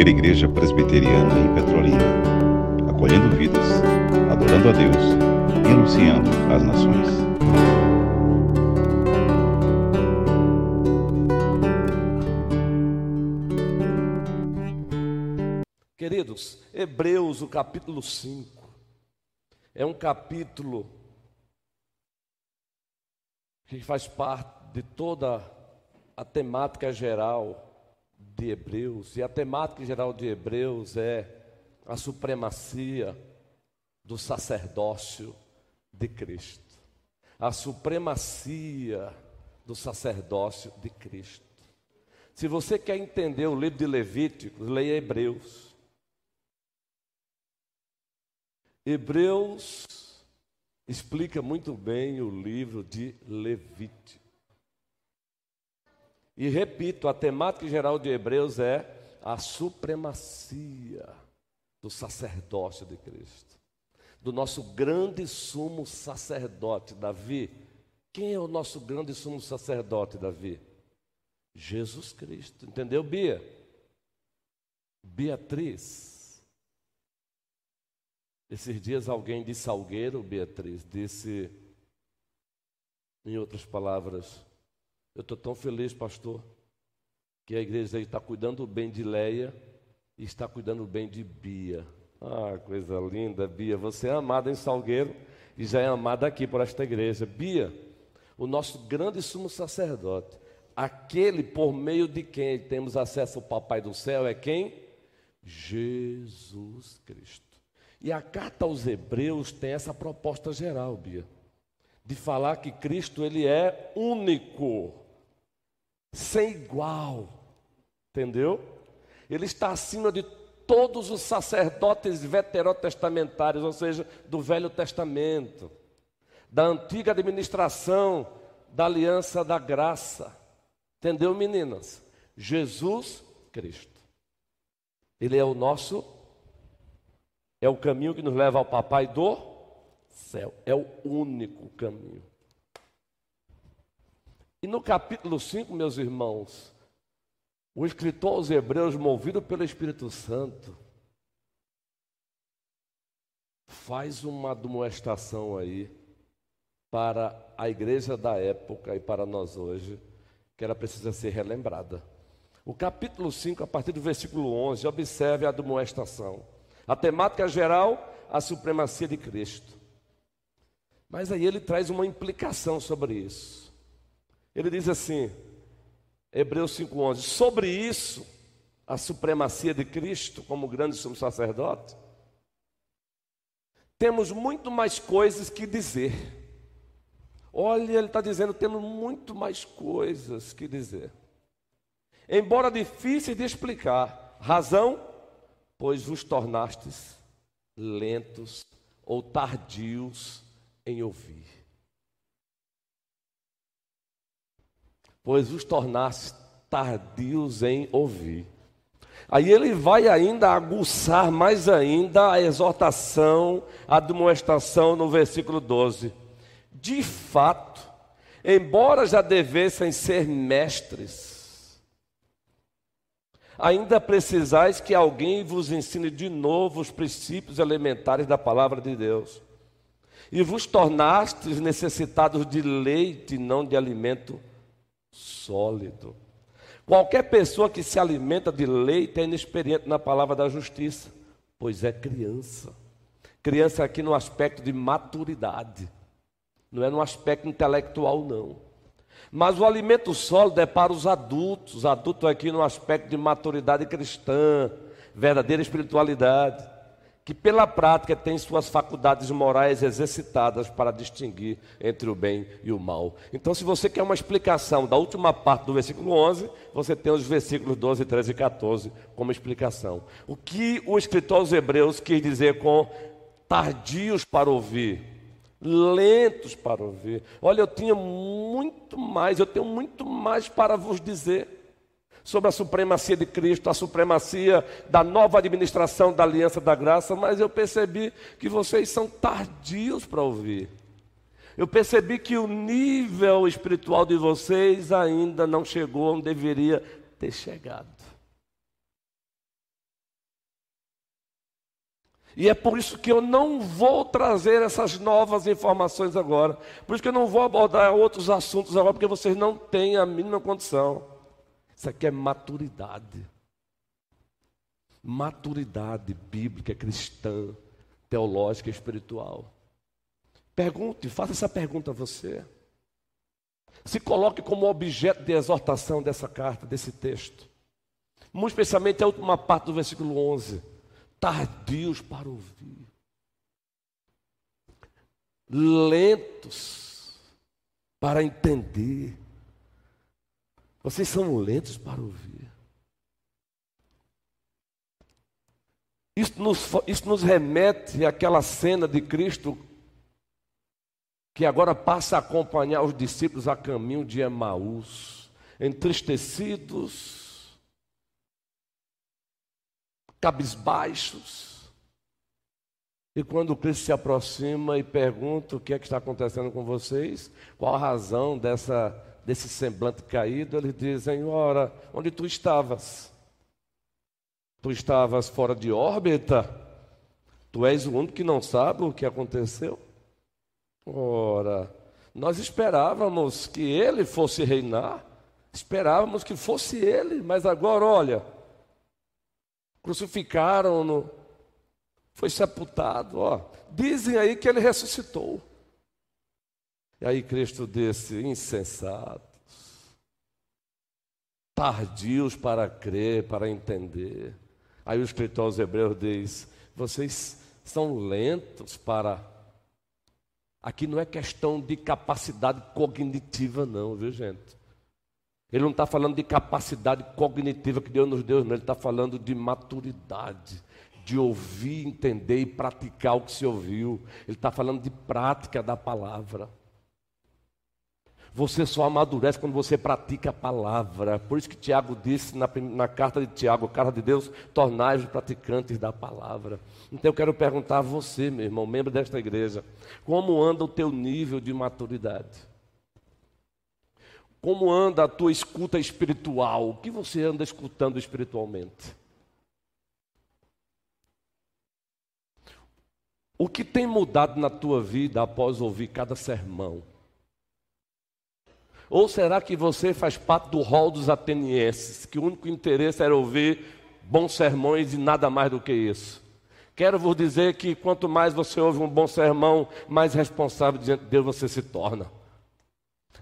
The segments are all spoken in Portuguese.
primeira igreja presbiteriana em Petrolina, acolhendo vidas, adorando a Deus e anunciando às nações. Queridos, Hebreus, o capítulo 5, é um capítulo que faz parte de toda a temática geral de Hebreus, e a temática geral de Hebreus é a supremacia do sacerdócio de Cristo. A supremacia do sacerdócio de Cristo. Se você quer entender o livro de Levíticos, leia Hebreus. Hebreus explica muito bem o livro de Levítico. E repito, a temática geral de Hebreus é a supremacia do sacerdócio de Cristo, do nosso grande sumo sacerdote, Davi. Quem é o nosso grande sumo sacerdote, Davi? Jesus Cristo, entendeu, Bia? Beatriz. Esses dias alguém de Salgueiro, Beatriz, disse, em outras palavras, eu estou tão feliz, pastor, que a igreja está cuidando bem de Leia e está cuidando bem de Bia. Ah, coisa linda, Bia. Você é amada em Salgueiro e já é amada aqui por esta igreja. Bia, o nosso grande sumo sacerdote, aquele por meio de quem temos acesso ao Papai do céu, é quem? Jesus Cristo. E a carta aos Hebreus tem essa proposta geral, Bia, de falar que Cristo ele é único sem igual. Entendeu? Ele está acima de todos os sacerdotes veterotestamentários, ou seja, do Velho Testamento, da antiga administração da aliança da graça. Entendeu, meninas? Jesus Cristo. Ele é o nosso, é o caminho que nos leva ao Papai do céu. É o único caminho. E no capítulo 5, meus irmãos, o escritor aos Hebreus, movido pelo Espírito Santo, faz uma demonstração aí para a igreja da época e para nós hoje, que ela precisa ser relembrada. O capítulo 5, a partir do versículo 11, observe a demonstração. A temática geral, a supremacia de Cristo. Mas aí ele traz uma implicação sobre isso. Ele diz assim, Hebreus 5,11: Sobre isso, a supremacia de Cristo como grande sumo sacerdote, temos muito mais coisas que dizer. Olha, ele está dizendo, temos muito mais coisas que dizer. Embora difíceis de explicar, razão, pois vos tornastes lentos ou tardios em ouvir. Pois os tornaste tardios em ouvir. Aí ele vai ainda aguçar mais ainda a exortação, a demonstração no versículo 12. De fato, embora já devessem ser mestres, ainda precisais que alguém vos ensine de novo os princípios elementares da palavra de Deus. E vos tornastes necessitados de leite, não de alimento sólido. Qualquer pessoa que se alimenta de leite é inexperiente na palavra da justiça, pois é criança. Criança aqui no aspecto de maturidade, não é no aspecto intelectual, não. Mas o alimento sólido é para os adultos, adultos aqui no aspecto de maturidade cristã, verdadeira espiritualidade que pela prática tem suas faculdades morais exercitadas para distinguir entre o bem e o mal. Então, se você quer uma explicação da última parte do versículo 11, você tem os versículos 12, 13 e 14 como explicação. O que o escritor aos Hebreus quis dizer com tardios para ouvir? Lentos para ouvir. Olha, eu tinha muito mais, eu tenho muito mais para vos dizer sobre a supremacia de Cristo, a supremacia da nova administração da aliança da graça, mas eu percebi que vocês são tardios para ouvir. Eu percebi que o nível espiritual de vocês ainda não chegou onde deveria ter chegado. E é por isso que eu não vou trazer essas novas informações agora. Por isso que eu não vou abordar outros assuntos agora, porque vocês não têm a mínima condição. Isso aqui é maturidade. Maturidade bíblica, cristã, teológica espiritual. Pergunte, faça essa pergunta a você. Se coloque como objeto de exortação dessa carta, desse texto. Muito especialmente a última parte do versículo 11. Tardios para ouvir. Lentos para entender. Vocês são lentos para ouvir. Isso nos, isso nos remete àquela cena de Cristo que agora passa a acompanhar os discípulos a caminho de Emaús, entristecidos, cabisbaixos. E quando Cristo se aproxima e pergunta o que é que está acontecendo com vocês, qual a razão dessa, desse semblante caído, eles dizem: Ora, onde tu estavas? Tu estavas fora de órbita? Tu és o único que não sabe o que aconteceu? Ora, nós esperávamos que ele fosse reinar, esperávamos que fosse ele, mas agora, olha, crucificaram-no, foi sepultado, ó. Dizem aí que ele ressuscitou. E aí Cristo disse: insensatos, tardios para crer, para entender. Aí o escritor aos Hebreus diz: vocês são lentos para Aqui não é questão de capacidade cognitiva, não, viu, gente? Ele não está falando de capacidade cognitiva que Deus nos deu, não. Ele está falando de maturidade, de ouvir, entender e praticar o que se ouviu. Ele está falando de prática da palavra. Você só amadurece quando você pratica a palavra. Por isso que Tiago disse na, na carta de Tiago, carta de Deus, tornai-vos praticantes da palavra. Então eu quero perguntar a você, meu irmão, membro desta igreja, como anda o teu nível de maturidade? Como anda a tua escuta espiritual? O que você anda escutando espiritualmente? O que tem mudado na tua vida após ouvir cada sermão? Ou será que você faz parte do rol dos atenienses, que o único interesse era ouvir bons sermões e nada mais do que isso? Quero vos dizer que quanto mais você ouve um bom sermão, mais responsável diante de Deus você se torna.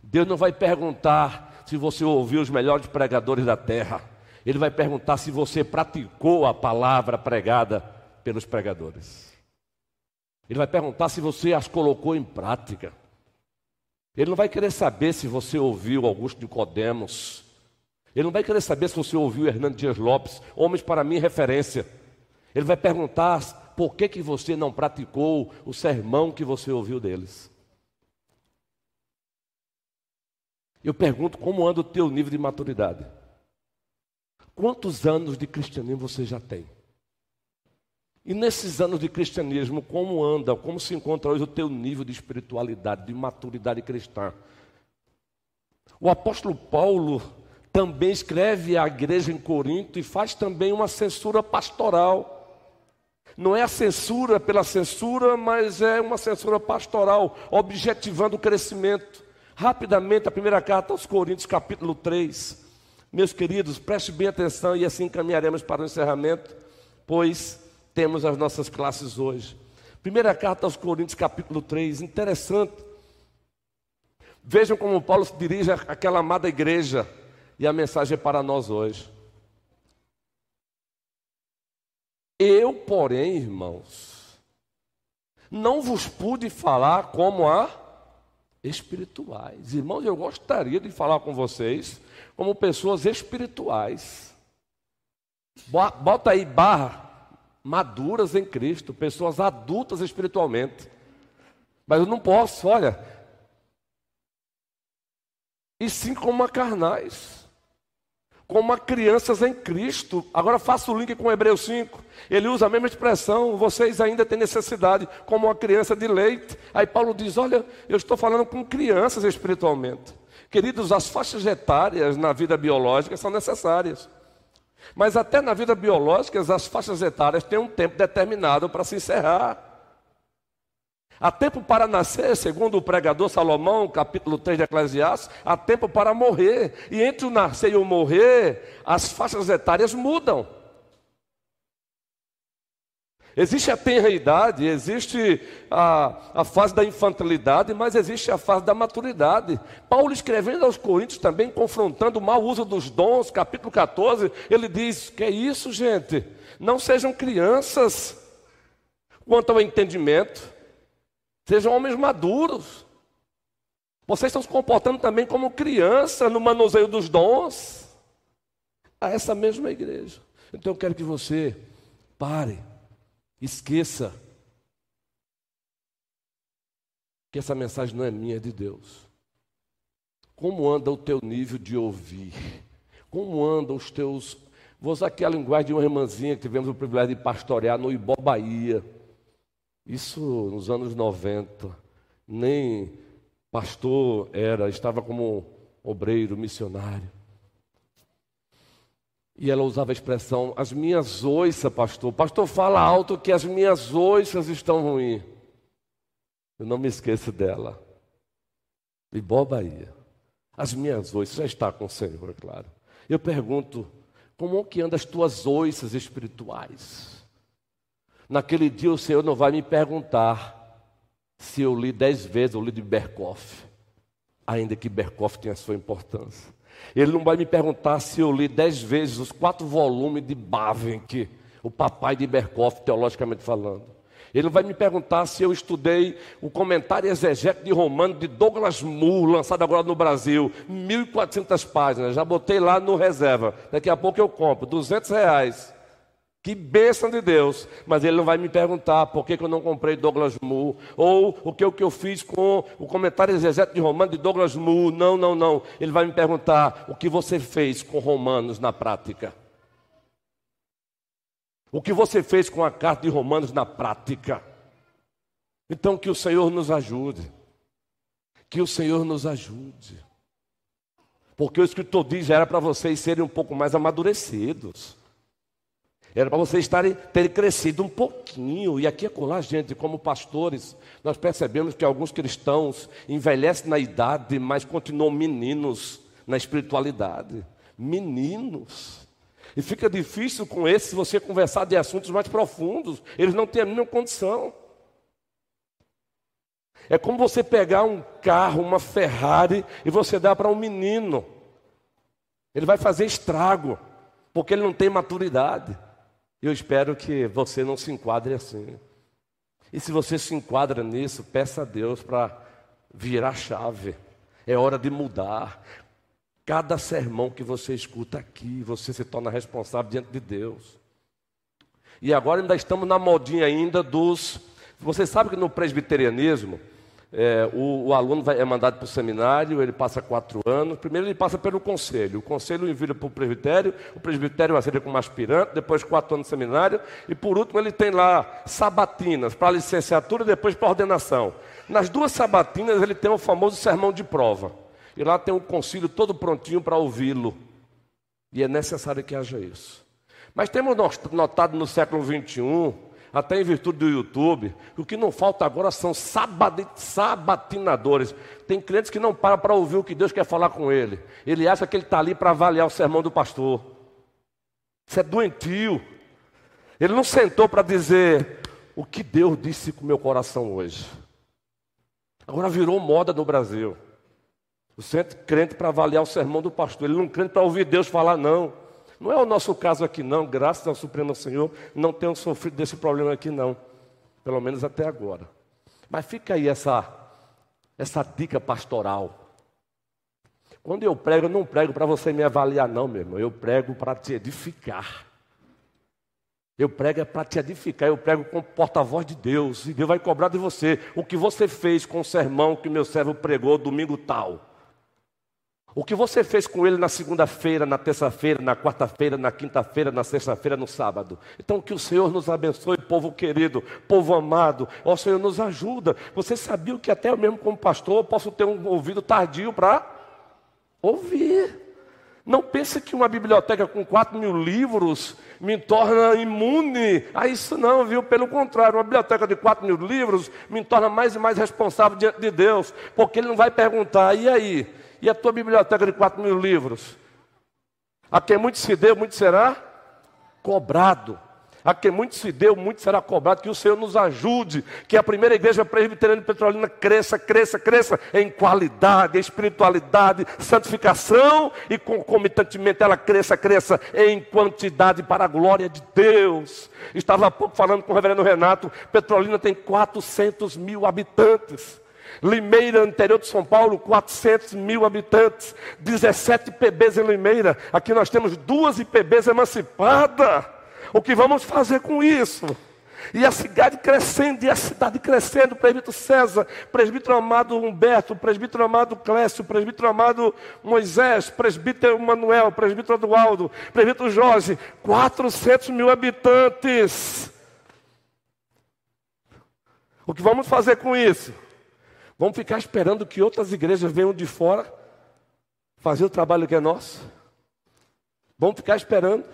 Deus não vai perguntar se você ouviu os melhores pregadores da terra. Ele vai perguntar se você praticou a palavra pregada pelos pregadores. Ele vai perguntar se você as colocou em prática. Ele não vai querer saber se você ouviu Augusto Nicodemos. Ele não vai querer saber se você ouviu Hernando Dias Lopes, homens para mim referência. Ele vai perguntar por que, que você não praticou o sermão que você ouviu deles. Eu pergunto como anda o teu nível de maturidade. Quantos anos de cristianismo você já tem? E nesses anos de cristianismo, como anda, como se encontra hoje o teu nível de espiritualidade, de maturidade cristã? O apóstolo Paulo também escreve à igreja em Corinto e faz também uma censura pastoral. Não é a censura pela censura, mas é uma censura pastoral, objetivando o crescimento. Rapidamente, a primeira carta aos Coríntios, capítulo 3. Meus queridos, preste bem atenção e assim caminharemos para o encerramento, pois temos as nossas classes hoje. Primeira carta aos Coríntios, capítulo 3, interessante. Vejam como Paulo se dirige àquela amada igreja e a mensagem é para nós hoje. Eu, porém, irmãos, não vos pude falar como a espirituais. Irmãos, eu gostaria de falar com vocês como pessoas espirituais. Bota aí barra maduras em Cristo, pessoas adultas espiritualmente. Mas eu não posso, olha. E sim como carnais, como crianças em Cristo. Agora faço o link com Hebreus 5. Ele usa a mesma expressão, vocês ainda têm necessidade, como uma criança de leite. Aí Paulo diz: Olha, eu estou falando com crianças espiritualmente. Queridos, as faixas etárias na vida biológica são necessárias. Mas até na vida biológica, as faixas etárias têm um tempo determinado para se encerrar. Há tempo para nascer, segundo o pregador Salomão, capítulo 3 de Eclesiastes, há tempo para morrer. E entre o nascer e o morrer, as faixas etárias mudam. Existe a tenra idade, existe a, a fase da infantilidade, mas existe a fase da maturidade. Paulo escrevendo aos Coríntios também, confrontando o mau uso dos dons, capítulo 14, ele diz: Que é isso, gente? Não sejam crianças quanto ao entendimento. Sejam homens maduros. Vocês estão se comportando também como criança no manuseio dos dons. A essa mesma igreja. Então eu quero que você pare, esqueça que essa mensagem não é minha, é de Deus. Como anda o teu nível de ouvir? Como andam os teus. Vou usar aqui a linguagem de uma irmãzinha que tivemos o privilégio de pastorear no Ibó, Bahia. Isso nos anos 90. Nem pastor era, estava como obreiro, missionário. E ela usava a expressão, as minhas oiças, pastor. Pastor, fala alto que as minhas oiças estão ruins. Eu não me esqueço dela. Boa Bahia. As minhas oiças já está com o Senhor, é claro. Eu pergunto, como que andam as tuas oiças espirituais? Naquele dia o Senhor não vai me perguntar se eu li dez vezes o livro de Berkoff, ainda que Berkoff tenha sua importância. Ele não vai me perguntar se eu li dez vezes os quatro volumes de Bavinck, o papai de Berkoff, teologicamente falando. Ele vai me perguntar se eu estudei o comentário exegético de Romano de Douglas Moore, lançado agora no Brasil, 1.400 páginas. Já botei lá no reserva. Daqui a pouco eu compro, 200 reais. Que bênção de Deus. Mas ele não vai me perguntar por que, que eu não comprei Douglas Moore. Ou o que, o que eu fiz com o comentário exegético de Romanos de Douglas Moore. Não, não, não. Ele vai me perguntar o que você fez com Romanos na prática. O que você fez com a carta de Romanos na prática. Então que o Senhor nos ajude. Que o Senhor nos ajude. Porque o escritor diz, era para vocês serem um pouco mais amadurecidos. Era para vocês estarem, terem crescido um pouquinho. E aqui é colar, gente, como pastores, nós percebemos que alguns cristãos envelhecem na idade, mas continuam meninos na espiritualidade. Meninos. E fica difícil com esses você conversar de assuntos mais profundos. Eles não têm a mínima condição. É como você pegar um carro, uma Ferrari, e você dar para um menino. Ele vai fazer estrago, porque ele não tem maturidade. Eu espero que você não se enquadre assim. E se você se enquadra nisso, peça a Deus para virar chave. É hora de mudar. Cada sermão que você escuta aqui, você se torna responsável diante de Deus. E agora ainda estamos na modinha ainda dos. Você sabe que no presbiterianismo, é, o, o, aluno vai, é mandado para o seminário, ele passa quatro anos. Primeiro ele passa pelo conselho. O conselho envia para o presbitério, o presbitério aceita como aspirante, depois quatro anos de seminário, e por último ele tem lá sabatinas para licenciatura e depois para ordenação. Nas duas sabatinas ele tem o famoso sermão de prova. E lá tem um concílio todo prontinho para ouvi-lo. E é necessário que haja isso. Mas temos notado no século XXI até em virtude do YouTube, o que não falta agora são sabatinadores. Tem crentes que não param para ouvir o que Deus quer falar com ele. Ele acha que ele está ali para avaliar o sermão do pastor. Isso é doentio. Ele não sentou para dizer o que Deus disse com meu coração hoje. Agora virou moda no Brasil. O centro crente para avaliar o sermão do pastor. Ele não crente para ouvir Deus falar, não. Não é o nosso caso aqui, não. Graças ao Supremo Senhor, não tenho sofrido desse problema aqui, não. Pelo menos até agora. Mas fica aí essa, essa dica pastoral. Quando eu prego, eu não prego para você me avaliar, não, meu irmão. Eu prego para te edificar. Eu prego é para te edificar, eu prego como porta-voz de Deus, e Deus vai cobrar de você o que você fez com o sermão que meu servo pregou domingo tal. O que você fez com ele na segunda-feira, na terça-feira, na quarta-feira, na quinta-feira, na sexta-feira, no sábado. Então que o Senhor nos abençoe, povo querido, povo amado. Ó Senhor, nos ajuda. Você sabia que até eu mesmo como pastor posso ter um ouvido tardio para ouvir. Não pense que uma biblioteca com 4 mil livros me torna imune a isso, não, viu? Pelo contrário, uma biblioteca de 4 mil livros me torna mais e mais responsável diante de Deus, porque Ele não vai perguntar, e aí? E a tua biblioteca de 4 mil livros? A quem muito se deu, muito será cobrado. A quem muito se deu, muito será cobrado. Que o Senhor nos ajude. Que a primeira igreja presbiteriana petrolina cresça, cresça, cresça em qualidade, em espiritualidade, santificação e concomitantemente ela cresça, cresça em quantidade para a glória de Deus. Estava há pouco falando com o reverendo Renato. Petrolina tem 400 mil habitantes. Limeira, interior de São Paulo, 400 mil habitantes, 17 PBs em Limeira. Aqui nós temos duas IPBs emancipadas. O que vamos fazer com isso? E a cidade crescendo, e a cidade crescendo, presbítero César, presbítero amado Humberto, presbítero amado Clécio, presbítero amado Moisés, presbítero Manuel, presbítero Eduardo, presbítero Jorge, 400 mil habitantes. O que vamos fazer com isso? Vamos ficar esperando que outras igrejas venham de fora fazer o trabalho que é nosso? Vamos ficar esperando?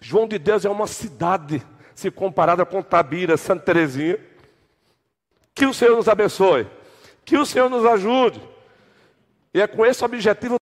João de Deus é uma cidade, se comparada com Tabira, Santa Terezinha. Que o Senhor nos abençoe. Que o Senhor nos ajude. E é com esse objetivo